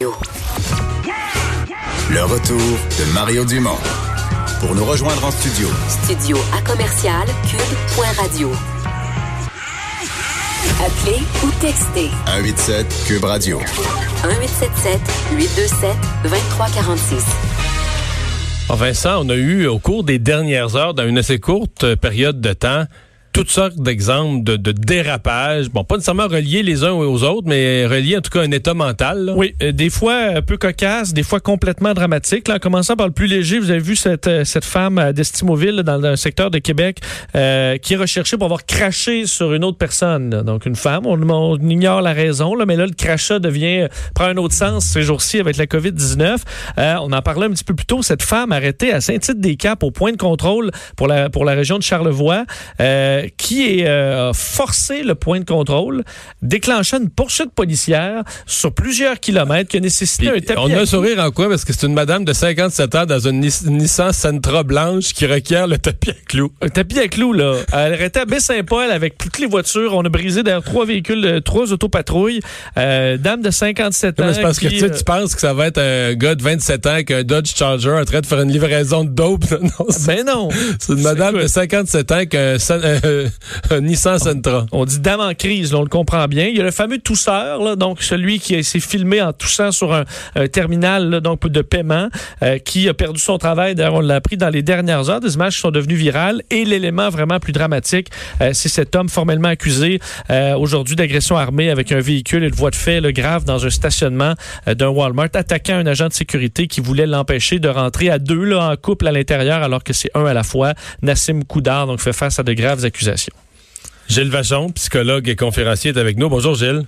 Le retour de Mario Dumont. Pour nous rejoindre en studio. Studio à commercial cube.radio. Appelez ou textez 187 Cube Radio. 1877 827 2346. Ah, Vincent, on a eu au cours des dernières heures, dans une assez courte période de temps, toutes sortes d'exemples de, de dérapage. Bon, pas nécessairement reliés les uns aux autres, mais reliés en tout cas à un état mental. Oui, euh, des fois un peu cocasse, des fois complètement dramatique. Là, en commençant par le plus léger, vous avez vu cette, euh, cette femme à d'Estimoville, dans un secteur de Québec, euh, qui est recherchée pour avoir craché sur une autre personne. Donc une femme, on, on ignore la raison, là, mais là le crachat devient prend un autre sens ces jours-ci avec la COVID-19. Euh, on en parlait un petit peu plus tôt. Cette femme arrêtée à Saint-Tite-des-Caps au point de contrôle pour la pour la région de Charlevoix. euh, qui est euh, a forcé le point de contrôle, déclenchant une poursuite policière sur plusieurs kilomètres qui a nécessité Puis, un tapis on a un sourire en quoi? Parce que c'est une madame de 57 ans dans une Nis- Nissan Sentra blanche qui requiert le tapis à clous. Un tapis à clous, là. Elle arrêtait à Baie-Saint-Paul avec toutes les voitures. On a brisé d'ailleurs trois véhicules, euh, trois autopatrouilles. Euh, dame de 57 ans. C'est parce que qui, tu, sais, euh, tu penses que ça va être un gars de 27 ans avec un Dodge Charger en train de faire une livraison de dope? Non, Ben non. c'est une madame de 57 ans avec un, euh, un Nissan Sentra. On dit dame en crise, là, on le comprend bien. Il y a le fameux tousseur, là, donc celui qui s'est filmé en toussant sur un, terminal là, donc de paiement, euh, qui a perdu son travail. D'ailleurs, on l'a appris dans les dernières heures. Des images qui sont devenues virales. Et l'élément vraiment plus dramatique, euh, c'est cet homme formellement accusé euh, aujourd'hui d'agression armée avec un véhicule et de voie de fait là, grave dans un stationnement euh, d'un Walmart, attaquant un agent de sécurité qui voulait l'empêcher de rentrer à deux là, en couple à l'intérieur, alors que c'est un à la fois. Nassim Koudar donc fait face à de graves accusations. Gilles Vachon, psychologue et conférencier, est avec nous. Bonjour Gilles.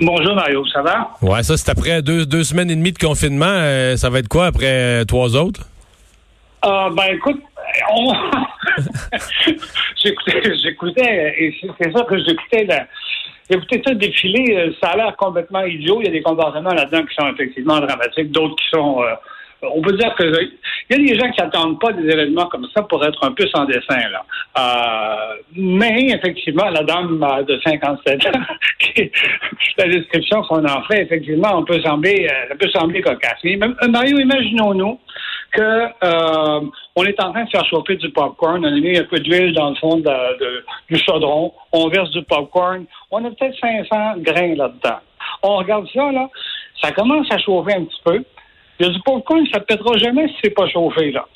Bonjour Mario, ça va? Ouais, ça c'est après deux, deux semaines et demie de confinement. Euh, ça va être quoi après euh, trois autres? Euh, ben écoute, on... j'écoutais, et c'est ça que j'écoutais là. Écoutez ça défiler, euh, ça a l'air complètement idiot. Il y a des comportements là-dedans qui sont effectivement dramatiques, d'autres qui sont. euh, on peut dire que il y a des gens qui n'attendent pas des événements comme ça pour être un peu sans dessin là. Euh, mais effectivement, la dame euh, de 57 ans, qui- la description qu'on en fait, effectivement, on peut sembler, euh, ça peut sembler cocasse. Mais euh, Mario, imaginons-nous que euh, on est en train de faire chauffer du popcorn, on a mis un peu d'huile dans le fond du chaudron, on verse du popcorn, on a peut-être 500 grains là-dedans. On regarde ça, là, ça commence à chauffer un petit peu. Il y a du popcorn, ça ne pètera jamais si c'est pas chauffé, là.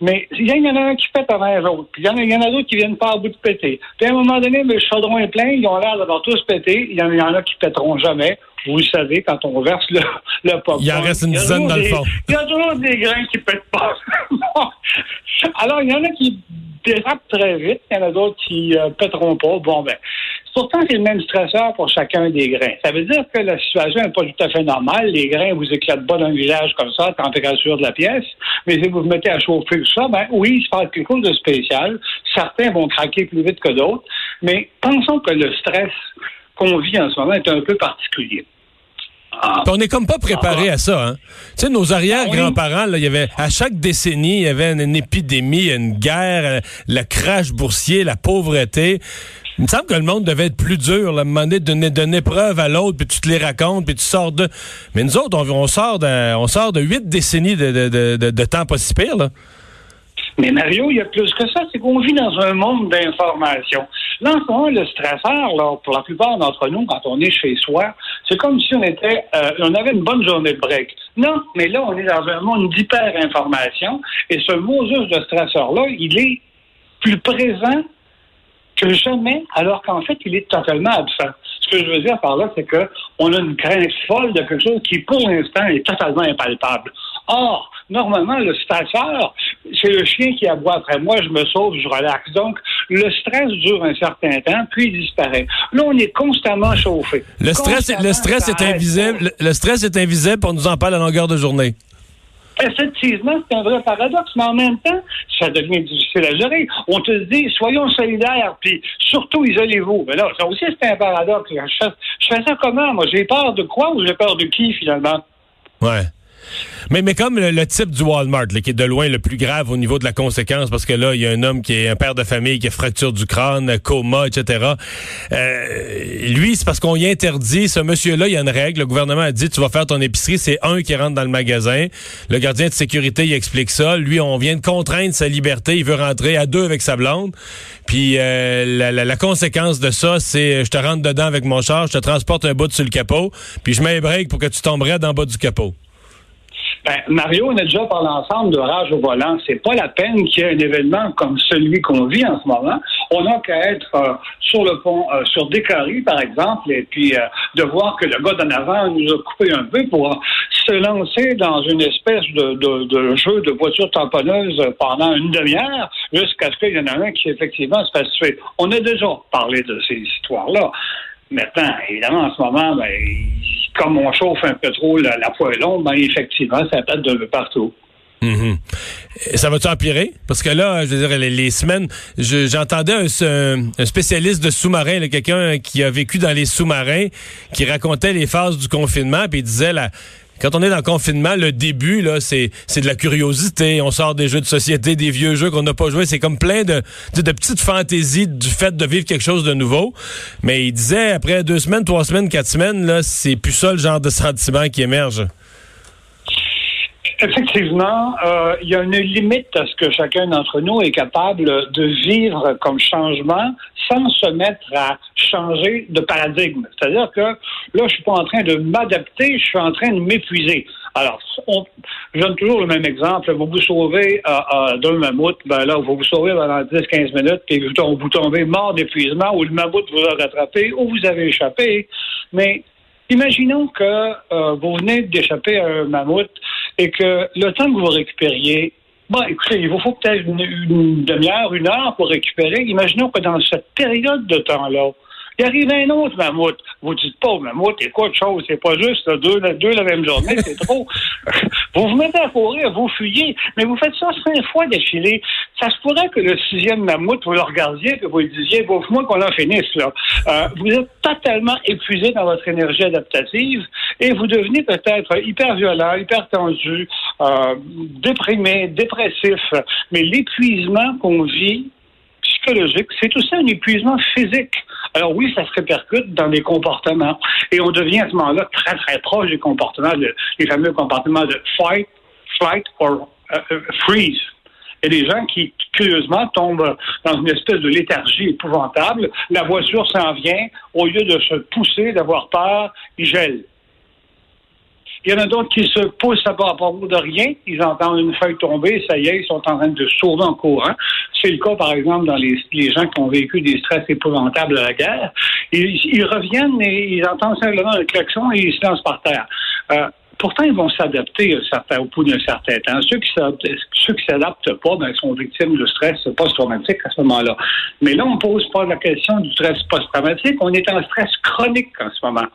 Mais il y en a un qui pète avant les autres. Puis il y en a, il y en a d'autres qui viennent pas à bout de péter. Puis à un moment donné, le chaudron est plein, ils ont l'air d'avoir tous pété. Il y en, il y en a qui pèteront jamais. Vous le savez, quand on verse le, le popcorn. Il en reste une dizaine dans le fond. Il y a toujours des grains qui pètent pas. Alors, il y en a qui dérapent très vite. Il y en a d'autres qui euh, pèteront pas. Bon, ben. Pourtant, c'est le même stresseur pour chacun des grains. Ça veut dire que la situation n'est pas tout à fait normale. Les grains vous éclatent pas dans le visage comme ça, à température de la pièce. Mais si vous vous mettez à chauffer tout ça, ben oui, il se passe quelque chose de spécial. Certains vont craquer plus vite que d'autres. Mais pensons que le stress qu'on vit en ce moment est un peu particulier. Ah, on n'est comme pas préparé à ça. Hein? Tu sais, nos arrière-grands-parents, là, il y avait à chaque décennie, il y avait une, une épidémie, une guerre, euh, le crash boursier, la pauvreté. Il me semble que le monde devait être plus dur, là, donné, d'une épreuve à l'autre, puis tu te les racontes, puis tu sors de. Mais nous autres, on, sort de, on sort de huit décennies de, temps pas si pire, là. Mais Mario, il y a plus que ça, c'est qu'on vit dans un monde d'information. Là, en le stresseur, là, pour la plupart d'entre nous, quand on est chez soi, c'est comme si on était, euh, on avait une bonne journée de break. Non, mais là, on est dans un monde d'hyper-information, et ce Moses de stresseur-là, il est plus présent que jamais, alors qu'en fait, il est totalement absent. Ce que je veux dire par là, c'est que on a une crainte folle de quelque chose qui, pour l'instant, est totalement impalpable. Or, normalement, le stresseur, c'est le chien qui aboie après moi, je me sauve, je relaxe. Donc, le stress dure un certain temps, puis il disparaît. Là, on est constamment chauffé. Le stress, est- le stress est invisible. Le, le stress est invisible, on nous en parle à longueur de journée. Effectivement, c'est un vrai paradoxe, mais en même temps, ça devient difficile à gérer. On te dit, soyons solidaires, puis surtout isolez-vous. Mais là, ça aussi, c'est un paradoxe. Je fais, je fais ça comment? Moi, j'ai peur de quoi ou j'ai peur de qui, finalement? Ouais. Mais, mais comme le, type du Walmart, qui est de loin le plus grave au niveau de la conséquence, parce que là, il y a un homme qui est un père de famille qui a fracture du crâne, coma, etc. Euh, lui, c'est parce qu'on y interdit, ce monsieur-là, il y a une règle. Le gouvernement a dit, tu vas faire ton épicerie, c'est un qui rentre dans le magasin. Le gardien de sécurité, il explique ça. Lui, on vient de contraindre sa liberté. Il veut rentrer à deux avec sa blonde. Puis euh, la, conséquence de ça, c'est je te rentre dedans avec mon char, je te transporte un bout sur le capot, puis je mets pour que tu tomberais dans le bas du capot. Ben, Mario, on a déjà parlé ensemble de rage au volant. C'est pas la peine qu'il y ait un événement comme celui qu'on vit en ce moment. On n'a qu'à être euh, sur le pont, euh, sur Décary, par exemple, et puis euh, de voir que le gars d'en avant nous a coupé un peu pour se lancer dans une espèce de, de, de jeu de voiture tamponneuse pendant une demi-heure, jusqu'à ce qu'il y en a un qui effectivement se fasse tuer. On a déjà parlé de ces histoires-là. Maintenant, évidemment, en ce moment, ben, comme on chauffe un peu trop la, la longue, ben, effectivement, ça pète de partout. Mm Ça va-tu empirer? Parce que là, je veux dire, les, semaines, j'entendais un, spécialiste de sous-marins, quelqu'un qui a vécu dans les sous-marins, qui racontait les phases du confinement, puis il disait la, quand on est dans le confinement, le début, là, c'est, de la curiosité. On sort des jeux de société, des vieux jeux qu'on n'a pas joués. C'est comme plein de, de, petites fantaisies du fait de vivre quelque chose de nouveau. Mais il disait, après deux semaines, trois semaines, quatre semaines, là, c'est plus ça le genre de sentiment qui émerge. Effectivement, euh, il y a une limite à ce que chacun d'entre nous est capable de vivre comme changement sans se mettre à changer de paradigme. C'est-à-dire que là, je suis pas en train de m'adapter, je suis en train de m'épuiser. Alors, je donne toujours le même exemple. Vous vous sauvez euh, euh, d'un mammouth, ben là, vous vous sauvez pendant 10-15 minutes, puis vous, vous tombez mort d'épuisement, ou le mammouth vous a rattrapé, ou vous avez échappé. Mais imaginons que euh, vous venez d'échapper à un mammouth et que le temps que vous récupériez, bon, écoutez, il vous faut peut-être une, demi-heure, une heure pour récupérer. Imaginons que dans cette période de temps-là, il arrive un autre mammouth. Vous dites pas, mammouth, c'est quoi de chose? C'est pas juste deux, deux la même journée, c'est trop. vous vous mettez à courir, vous fuyez, mais vous faites ça cinq fois d'affilée. Ça se pourrait que le sixième mammouth, vous le regardiez, que vous le disiez, bon, moi qu'on en finisse, là. Euh, vous êtes totalement épuisé dans votre énergie adaptative et vous devenez peut-être hyper violent, hyper tendu, euh, déprimé, dépressif. Mais l'épuisement qu'on vit, psychologique, c'est aussi un épuisement physique. Alors oui, ça se répercute dans les comportements. Et on devient à ce moment-là très, très proche des comportements, les fameux comportements de fight, flight or euh, euh, freeze. Il y a des gens qui, curieusement, tombent dans une espèce de léthargie épouvantable. La voiture s'en vient. Au lieu de se pousser, d'avoir peur, ils gèlent. Il y en a d'autres qui se poussent à propos de rien. Ils entendent une feuille tomber, ça y est, ils sont en train de sauver en courant. C'est le cas, par exemple, dans les, gens qui ont vécu des stress épouvantables à la guerre. Ils, reviennent et ils entendent simplement un klaxon et ils se lancent par terre. Euh, pourtant, ils vont s'adapter au bout d'un certain temps. Ceux qui ceux s'adaptent pas, ben, sont victimes de stress post-traumatique à ce moment-là. Mais là, on pose pas la question du stress post-traumatique. On est en stress chronique en ce moment.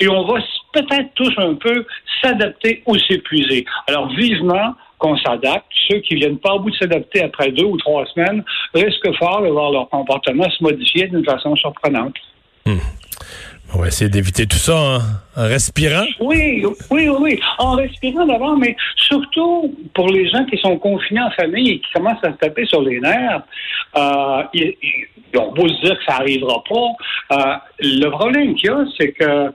Et on va peut-être tous un peu s'adapter ou s'épuiser. Alors, vivement qu'on s'adapte. Ceux qui viennent pas au bout de s'adapter après deux ou trois semaines risquent fort de voir leur comportement se modifier d'une façon surprenante. Hmm. On va essayer d'éviter tout ça en, respirant. Oui, oui, oui, en respirant d'abord, mais surtout pour les gens qui sont confinés en famille et qui commencent à se taper sur les nerfs, euh, ils, on peut se dire que ça n'arrivera pas. Euh, le problème qu'il y a, c'est que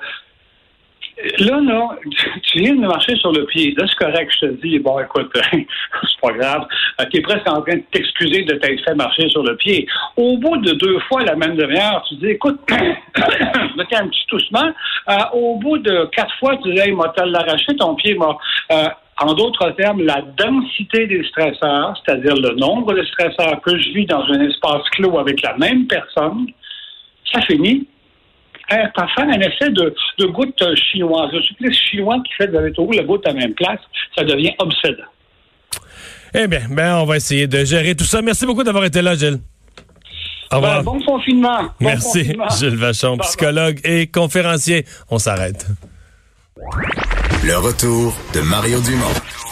Là, là, tu viens de marcher sur le pied. Là, c'est correct, je te dis, bon, écoute, c'est pas grave. Euh, tu es presque en train de t'excuser de t'être fait marcher sur le pied. Au bout de deux fois la même demi-heure, tu dis, écoute, me petit doucement? Euh, au bout de quatre fois, tu dis, hey, m'a l'arraché, ton pied m'a. Euh, en d'autres termes, la densité des stresseurs, c'est-à-dire le nombre de stresseurs que je vis dans un espace clos avec la même personne, ça finit par faire un effet de, de goutte chinoise. Le supplice chinois qui fait de la la goutte à la même place, ça devient obsédant. Eh bien, ben, on va essayer de gérer tout ça. Merci beaucoup d'avoir été là, Gilles. Au revoir. Ben, bon confinement. Merci, Gilles Vachon, psychologue et conférencier. On s'arrête. Le retour de Mario Dumont.